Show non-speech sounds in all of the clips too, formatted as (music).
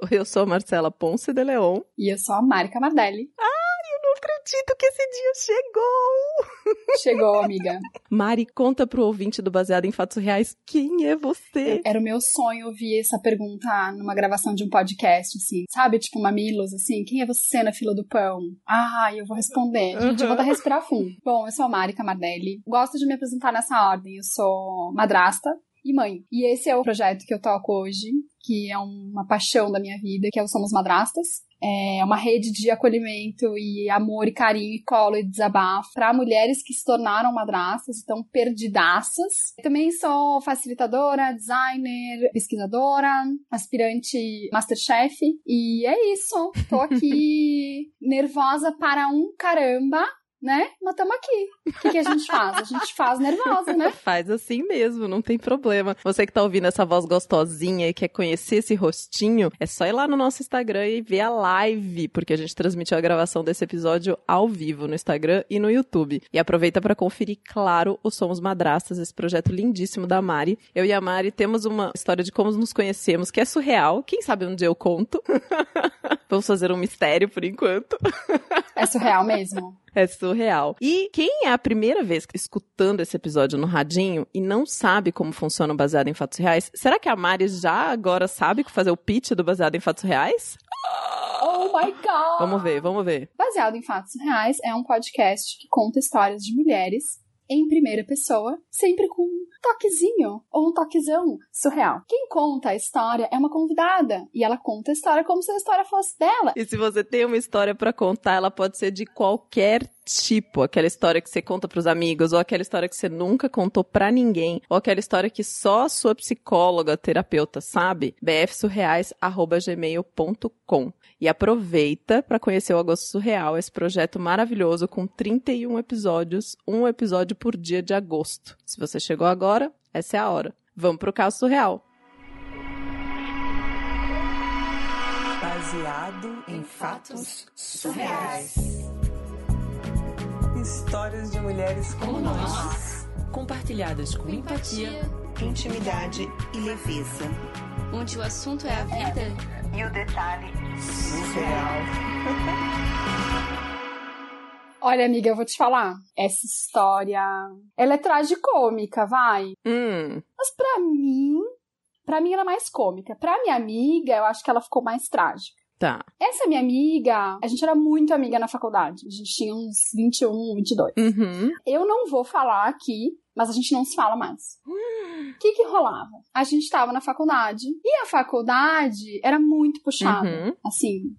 (laughs) Eu sou a Marcela Ponce de Leon. E eu sou a Mari Camardelli. Ai, eu não acredito que esse dia chegou! (laughs) Chegou, amiga. Mari, conta pro ouvinte do Baseado em Fatos Reais quem é você. Era o meu sonho ouvir essa pergunta numa gravação de um podcast, assim. Sabe, tipo Mamilos, assim. Quem é você na fila do pão? Ah, eu vou responder. Gente, eu vou dar respirar fundo. Bom, eu sou a Mari Camardelli. Gosto de me apresentar nessa ordem. Eu sou madrasta, e mãe. E esse é o projeto que eu toco hoje, que é uma paixão da minha vida, que é o Somos Madrastas. É uma rede de acolhimento e amor e carinho e colo e desabafo para mulheres que se tornaram madrastas, estão perdidaças. Também sou facilitadora, designer, pesquisadora, aspirante Masterchef e é isso. Tô aqui (laughs) nervosa para um caramba né? Mas estamos aqui. O que, que, a gente faz? A gente faz nervosa, né? (laughs) faz assim mesmo, não tem problema. Você que tá ouvindo essa voz gostosinha e quer conhecer esse rostinho, é só ir lá no nosso Instagram e ver a live, porque a gente transmitiu a gravação desse episódio ao vivo no Instagram e no YouTube. E aproveita para conferir, claro, o Somos Madrastas, esse projeto lindíssimo da Mari. Eu e a Mari temos uma história de como nos conhecemos, que é surreal. Quem sabe um dia eu conto. (laughs) Vamos fazer um mistério por enquanto. É surreal mesmo. É surreal. E quem é a primeira vez escutando esse episódio no radinho e não sabe como funciona o baseado em fatos reais, será que a Mari já agora sabe fazer o pitch do baseado em fatos reais? Oh my god! Vamos ver, vamos ver. Baseado em fatos reais é um podcast que conta histórias de mulheres em primeira pessoa, sempre com um toquezinho ou um toquezão surreal. Quem conta a história é uma convidada e ela conta a história como se a história fosse dela. E se você tem uma história para contar, ela pode ser de qualquer tipo, aquela história que você conta para os amigos, ou aquela história que você nunca contou para ninguém, ou aquela história que só a sua psicóloga, terapeuta sabe, bfsurreais@gmail.com. E aproveita para conhecer o Agosto Surreal, esse projeto maravilhoso com 31 episódios, um episódio por dia de agosto. Se você chegou agora, essa é a hora. Vamos pro caso surreal. Baseado em fatos surreais. Histórias de mulheres como, como nós. nós, compartilhadas com empatia, empatia, intimidade e leveza. Onde o assunto é a vida e o detalhe surreal. (laughs) Olha, amiga, eu vou te falar. Essa história, ela é tragicômica, vai. Hum. Mas pra mim, pra mim ela é mais cômica. Pra minha amiga, eu acho que ela ficou mais trágica. Tá. Essa minha amiga, a gente era muito amiga na faculdade. A gente tinha uns 21, 22. Uhum. Eu não vou falar aqui, mas a gente não se fala mais. O (gasps) que que rolava? A gente tava na faculdade e a faculdade era muito puxada. Uhum. Assim,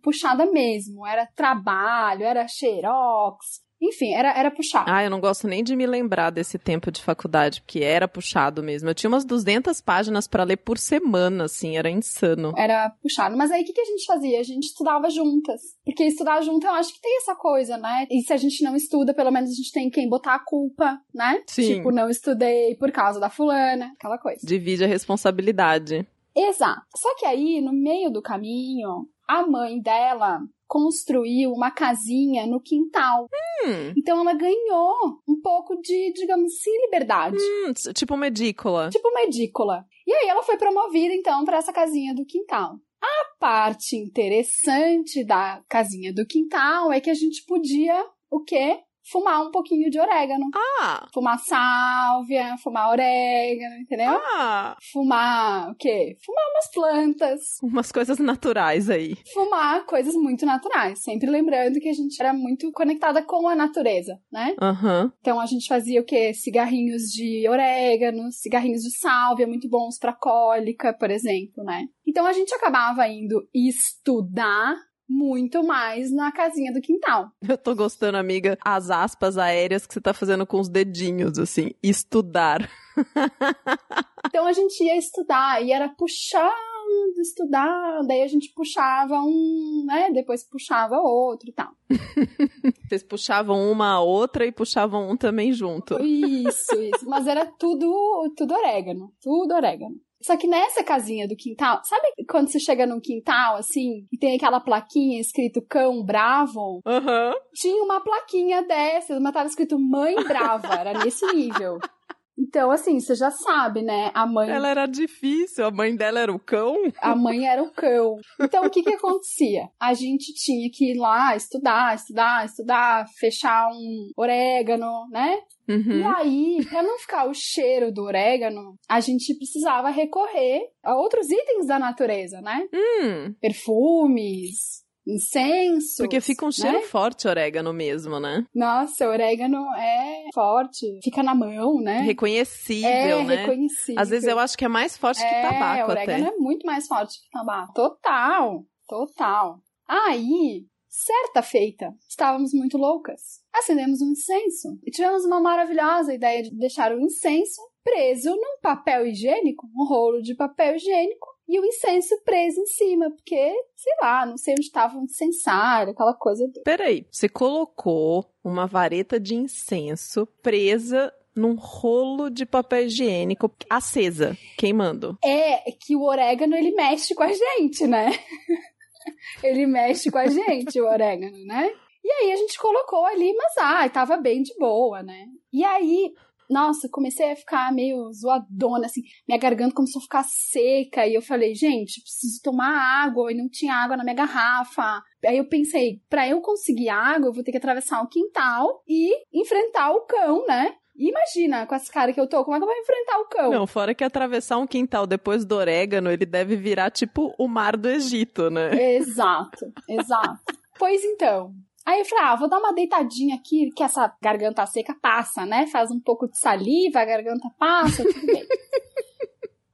puxada mesmo. Era trabalho, era xerox, enfim, era, era puxado. Ah, eu não gosto nem de me lembrar desse tempo de faculdade, porque era puxado mesmo. Eu tinha umas 200 páginas para ler por semana, assim, era insano. Era puxado. Mas aí o que, que a gente fazia? A gente estudava juntas. Porque estudar junto eu acho que tem essa coisa, né? E se a gente não estuda, pelo menos a gente tem quem botar a culpa, né? Sim. Tipo, não estudei por causa da fulana, aquela coisa. Divide a responsabilidade. Exato. Só que aí, no meio do caminho, a mãe dela construiu uma casinha no quintal. Hum. Então ela ganhou um pouco de, digamos assim, liberdade. Hum, tipo uma edícula. Tipo uma edícula. E aí ela foi promovida então para essa casinha do quintal. A parte interessante da casinha do quintal é que a gente podia o quê? Fumar um pouquinho de orégano. Ah! Fumar sálvia, fumar orégano, entendeu? Ah! Fumar o quê? Fumar umas plantas. Umas coisas naturais aí. Fumar coisas muito naturais. Sempre lembrando que a gente era muito conectada com a natureza, né? Aham. Uhum. Então a gente fazia o quê? Cigarrinhos de orégano, cigarrinhos de sálvia, muito bons para cólica, por exemplo, né? Então a gente acabava indo estudar muito mais na casinha do quintal. Eu tô gostando, amiga, as aspas aéreas que você tá fazendo com os dedinhos, assim, estudar. (laughs) então a gente ia estudar e era puxando, estudar, daí a gente puxava um, né, depois puxava outro e tal. (laughs) Vocês puxavam uma a outra e puxavam um também junto. Isso, isso, mas era tudo, tudo orégano, tudo orégano. Só que nessa casinha do quintal, sabe quando você chega num quintal assim e tem aquela plaquinha escrito cão bravo? Uhum. Tinha uma plaquinha dessas, mas tava escrito mãe brava, era nesse nível. (laughs) Então, assim, você já sabe, né? A mãe. Ela era difícil, a mãe dela era o cão. A mãe era o cão. Então, o que que acontecia? A gente tinha que ir lá estudar, estudar, estudar, fechar um orégano, né? Uhum. E aí, pra não ficar o cheiro do orégano, a gente precisava recorrer a outros itens da natureza, né? Hum, Perfumes, incenso. porque fica um cheiro né? forte orégano mesmo, né? Nossa, orégano é forte. Fica na mão, né? Reconhecível, é né? reconhecível. Às vezes eu acho que é mais forte que é, tabaco orégano até. é muito mais forte que tabaco. Total, total. Aí, certa feita, estávamos muito loucas. Acendemos um incenso e tivemos uma maravilhosa ideia de deixar o incenso preso num papel higiênico, um rolo de papel higiênico, e o incenso preso em cima, porque, sei lá, não sei onde estava o incensário, aquela coisa. do- Peraí, você colocou uma vareta de incenso presa num rolo de papel higiênico acesa, queimando. É que o orégano ele mexe com a gente, né? (laughs) ele mexe com a gente, o orégano, né? E aí a gente colocou ali, mas ai, tava bem de boa, né? E aí, nossa, comecei a ficar meio zoadona, assim, minha garganta começou a ficar seca, e eu falei, gente, preciso tomar água, e não tinha água na minha garrafa. Aí eu pensei, pra eu conseguir água, eu vou ter que atravessar o quintal e enfrentar o cão, né? E imagina, com essa cara que eu tô, como é que eu vou enfrentar o cão? Não, fora que atravessar um quintal depois do orégano, ele deve virar tipo o mar do Egito, né? Exato, exato. (laughs) pois então. Aí eu falei, ah, vou dar uma deitadinha aqui, que essa garganta seca passa, né? Faz um pouco de saliva, a garganta passa, tudo bem. (laughs)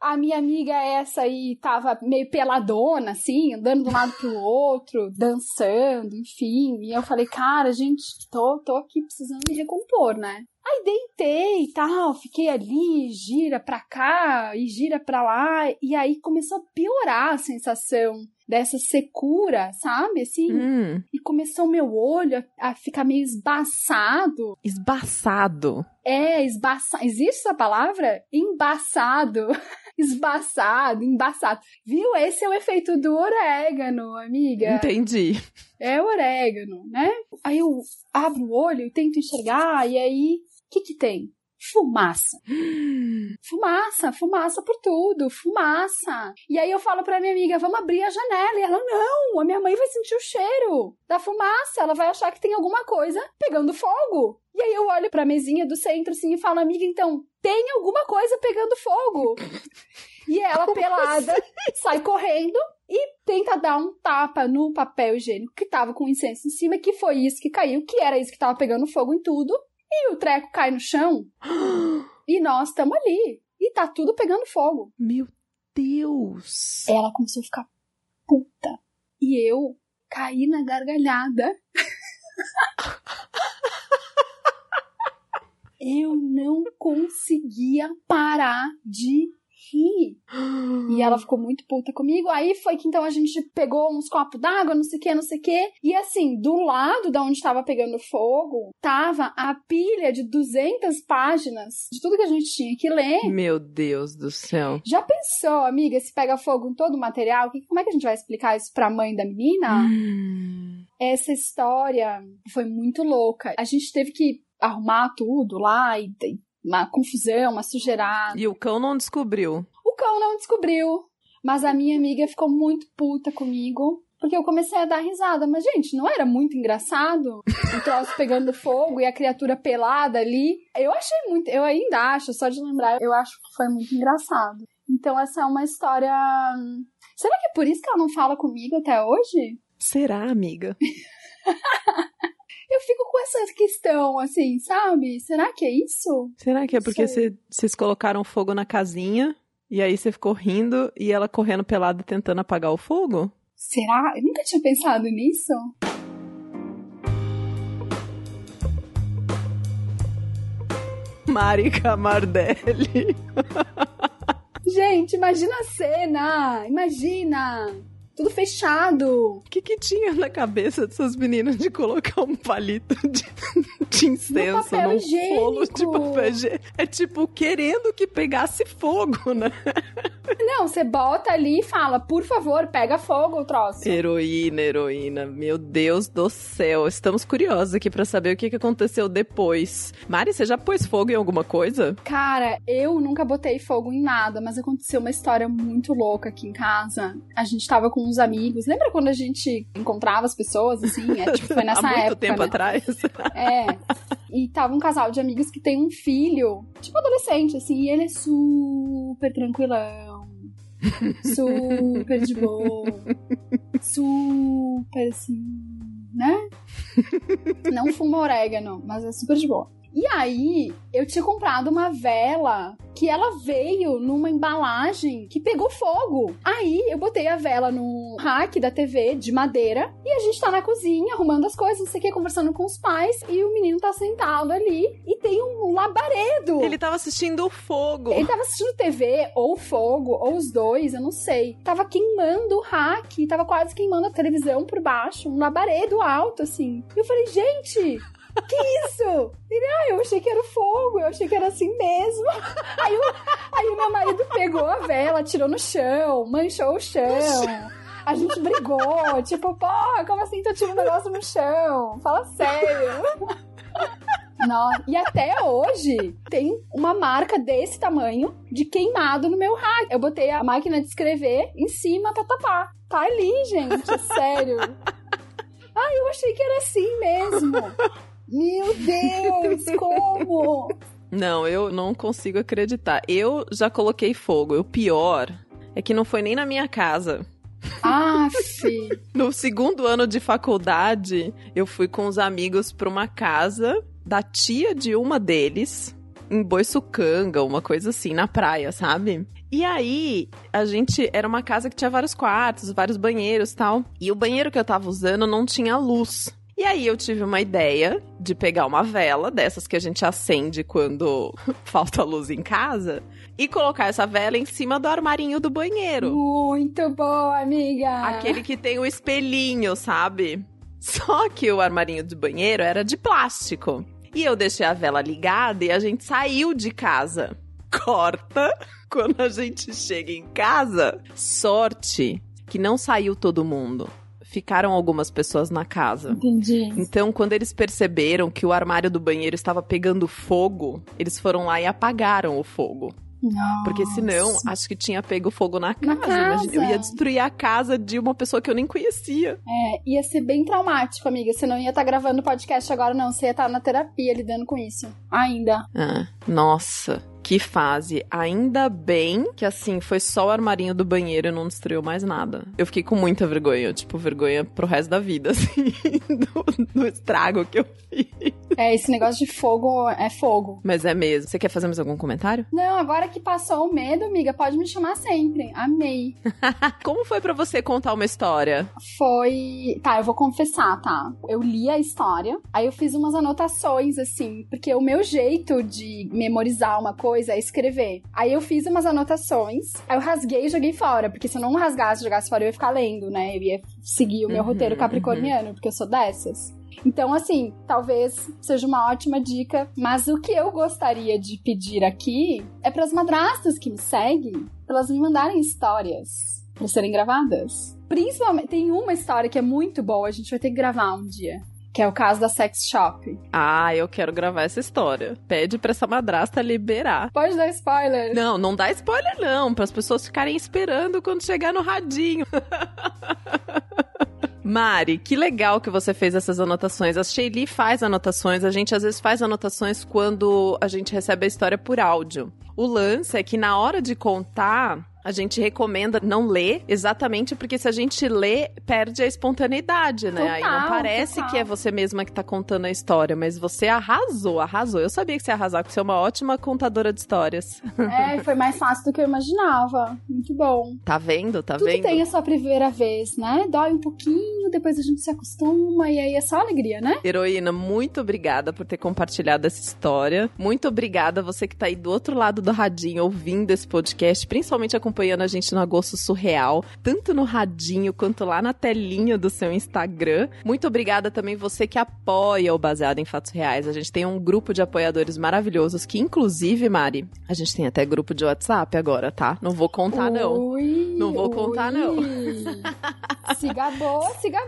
A minha amiga essa aí tava meio peladona, assim, andando de um lado pro outro, dançando, enfim. E eu falei, cara, gente, tô, tô aqui precisando me recompor, né? Aí deitei e tal, fiquei ali, gira pra cá e gira pra lá. E aí começou a piorar a sensação dessa secura, sabe? Assim, Hum, e começou o meu olho a, a ficar meio esbaçado. esbaçado. É, esbaçado. Existe essa palavra? Embaçado. (laughs) Esbaçado, embaçado. Viu? Esse é o efeito do orégano, amiga. Entendi. É o orégano, né? Aí eu abro o olho e tento enxergar, e aí, o que que tem? Fumaça. Fumaça, fumaça por tudo, fumaça. E aí eu falo pra minha amiga, vamos abrir a janela. E ela, não, a minha mãe vai sentir o cheiro da fumaça, ela vai achar que tem alguma coisa pegando fogo. E aí eu olho pra mesinha do centro assim e falo, amiga, então, tem alguma coisa pegando fogo. E ela, pelada, sai correndo e tenta dar um tapa no papel higiênico que tava com incenso em cima, que foi isso que caiu, que era isso que tava pegando fogo em tudo. E o treco cai no chão e nós estamos ali. E tá tudo pegando fogo. Meu Deus. Ela começou a ficar puta. E eu caí na gargalhada. (laughs) eu não conseguia parar de rir. E ela ficou muito puta comigo. Aí foi que então a gente pegou uns copos d'água, não sei o que, não sei o que. E assim, do lado da onde tava pegando fogo, tava a pilha de 200 páginas de tudo que a gente tinha que ler. Meu Deus do céu. Já pensou, amiga, se pega fogo em todo o material? que- Como é que a gente vai explicar isso pra mãe da menina? Hum. Essa história foi muito louca. A gente teve que arrumar tudo lá e e uma confusão, uma sujeirada. E o cão não descobriu. Cão não descobriu, mas a minha amiga ficou muito puta comigo. Porque eu comecei a dar risada, mas gente, não era muito engraçado? O troço pegando fogo e a criatura pelada ali. Eu achei muito, eu ainda acho, só de lembrar, eu acho que foi muito engraçado. Então essa é uma história. Será que é por isso que ela não fala comigo até hoje? Será, amiga? Eu fico com essa questão, assim, sabe? Será que é isso? Será que é porque vocês colocaram fogo na casinha e aí você ficou rindo e ela correndo pelada tentando apagar o fogo? Será? Eu nunca tinha pensado nisso. Mari Camardelli. Gente, imagina a cena! Imagina! tudo fechado. O que, que tinha na cabeça dessas meninas de colocar um palito de, (laughs) de incenso papel num higiênico. rolo de papel higiênico? É tipo, querendo que pegasse fogo, né? (laughs) Não, você bota ali e fala, por favor, pega fogo o troço. Heroína, heroína. Meu Deus do céu. Estamos curiosos aqui pra saber o que, que aconteceu depois. Mari, você já pôs fogo em alguma coisa? Cara, eu nunca botei fogo em nada, mas aconteceu uma história muito louca aqui em casa. A gente tava com uns amigos. Lembra quando a gente encontrava as pessoas, assim? É, tipo, foi (laughs) nessa Há muito época. tempo né? atrás. É. (laughs) E tava um casal de amigos que tem um filho, tipo adolescente, assim, e ele é super tranquilão. (laughs) Super de boa. Super assim, né? Não fuma orégano, mas é super de boa. E aí, eu tinha comprado uma vela que ela veio numa embalagem que pegou fogo. Aí, eu botei a vela no rack da TV de madeira e a gente tá na cozinha arrumando as coisas, não sei o que, conversando com os pais. E o menino tá sentado ali e tem um labaredo. Ele tava assistindo o fogo. Ele tava assistindo TV, ou fogo, ou os dois, eu não sei. Tava queimando o rack, tava quase queimando a televisão por baixo, um labaredo alto, assim. E eu falei, gente, que isso? Ele, ah, eu achei que era fogo, eu achei que era assim mesmo. (laughs) Aí o, aí o meu marido pegou a vela, tirou no chão, manchou o chão. A gente brigou, tipo, pô, como assim tu tira um negócio no chão? Fala sério. (laughs) Não. E até hoje tem uma marca desse tamanho de queimado no meu rack. Eu botei a máquina de escrever em cima pra tapar. Tá ali, gente, é sério. (laughs) Ah, eu achei que era assim mesmo. Meu Deus, (laughs) como? Não, eu não consigo acreditar. Eu já coloquei fogo. O pior é que não foi nem na minha casa. Aff. (laughs) No segundo ano de faculdade, eu fui com os amigos pra uma casa da tia de uma deles, em Boiçucanga, uma coisa assim, na praia, sabe? E aí, a gente. Era uma casa que tinha vários quartos, vários banheiros tal. E o banheiro que eu tava usando não tinha luz. E aí eu tive uma ideia de pegar uma vela, dessas que a gente acende quando (laughs) falta luz em casa, e colocar essa vela em cima do armarinho do banheiro. Muito boa, amiga. Aquele que tem o espelhinho, sabe? Só que o armarinho do banheiro era de plástico. E eu deixei a vela ligada e a gente saiu de casa. Corta quando a gente chega em casa. Sorte que não saiu todo mundo. Ficaram algumas pessoas na casa. Entendi. Então, quando eles perceberam que o armário do banheiro estava pegando fogo, eles foram lá e apagaram o fogo. Nossa. Porque senão, acho que tinha pego fogo na casa. Na Imagina, Eu casa. ia destruir a casa de uma pessoa que eu nem conhecia. É, ia ser bem traumático, amiga. Você não ia estar gravando podcast agora, não. Você ia estar na terapia lidando com isso. Ainda. Ah, nossa, que fase. Ainda bem que, assim, foi só o armarinho do banheiro e não destruiu mais nada. Eu fiquei com muita vergonha, tipo, vergonha pro resto da vida, (laughs) assim, do, do estrago que eu fiz. É, esse negócio de fogo é fogo. Mas é mesmo. Você quer fazer mais algum comentário? (laughs) Não, agora que passou o medo, amiga, pode me chamar sempre. Amei. (laughs) Como foi pra você contar uma história? Foi. Tá, eu vou confessar, tá? Eu li a história, aí eu fiz umas anotações, assim, porque o meu jeito de memorizar uma coisa é escrever. Aí eu fiz umas anotações, aí eu rasguei e joguei fora, porque se eu não rasgasse e jogasse fora, eu ia ficar lendo, né? Eu ia seguir o meu Uhum, roteiro capricorniano, porque eu sou dessas. Então, assim, talvez seja uma ótima dica, mas o que eu gostaria de pedir aqui é para as madrastas que me seguem, elas me mandarem histórias para serem gravadas. Principalmente, tem uma história que é muito boa, a gente vai ter que gravar um dia. Que é o caso da sex shop. Ah, eu quero gravar essa história. Pede pra essa madrasta liberar. Pode dar spoiler? Não, não dá spoiler não, para as pessoas ficarem esperando quando chegar no radinho. (laughs) Mari, que legal que você fez essas anotações. A Shelly faz anotações, a gente às vezes faz anotações quando a gente recebe a história por áudio. O lance é que na hora de contar, a gente recomenda não ler, exatamente porque se a gente lê, perde a espontaneidade, né? Aí não Total, parece total. que é você mesma que tá contando a história, mas você arrasou, arrasou. Eu sabia que você ia arrasar, porque você é uma ótima contadora de histórias. (laughs) É, foi mais fácil do que eu imaginava. Muito bom. Tá vendo? Tá Tudo vendo? tem a sua primeira vez, né? Dói um pouquinho, depois a gente se acostuma e aí é só alegria, né? Heroína, muito obrigada por ter compartilhado essa história. Muito obrigada você que tá aí do outro lado do radinho ouvindo esse podcast, principalmente acompanhando a gente no Agosto Surreal, tanto no radinho quanto lá na telinha do seu Instagram. Muito obrigada também você que apoia o Baseado em Fatos Reais. A gente tem um grupo de apoiadores maravilhosos que, inclusive, Mari, a gente tem até grupo de WhatsApp agora, tá? Não vou contar, não. Ui, Não vou contar, não. (laughs) Siga boa, siga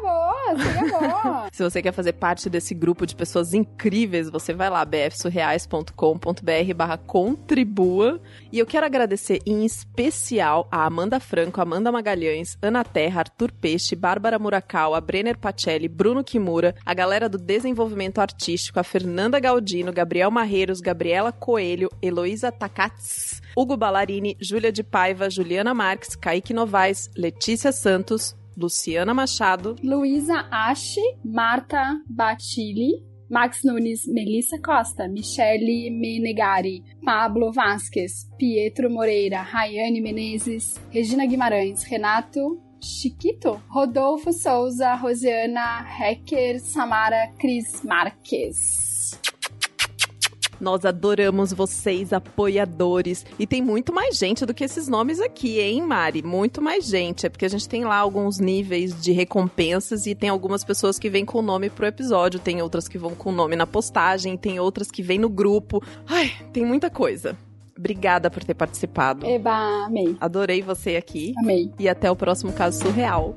(laughs) Se você quer fazer parte desse grupo de pessoas incríveis, você vai lá, bfsurreais.com.br barra contribua. E eu quero agradecer em especial a Amanda Franco, Amanda Magalhães, Ana Terra, Arthur Peixe, Bárbara Murakawa, Brenner Pacelli, Bruno Kimura, a galera do desenvolvimento artístico, a Fernanda Galdino, Gabriel Marreiros, Gabriela Coelho, Heloísa Takats, Hugo Ballarini, Júlia de Paiva, Juliana Marques, Kaique Novaes, Letícia Santos, Luciana Machado, Luísa Ashe, Marta Batilli, Max Nunes, Melissa Costa, Michele Menegari, Pablo Vasquez, Pietro Moreira, Rayane Menezes, Regina Guimarães, Renato Chiquito, Rodolfo Souza, Rosiana Hecker, Samara Cris Marques. Nós adoramos vocês, apoiadores. E tem muito mais gente do que esses nomes aqui, hein, Mari? Muito mais gente. É porque a gente tem lá alguns níveis de recompensas e tem algumas pessoas que vêm com o nome pro episódio, tem outras que vão com o nome na postagem, tem outras que vêm no grupo. Ai, tem muita coisa. Obrigada por ter participado. Eba, amei, Adorei você aqui. amei. E até o próximo caso surreal.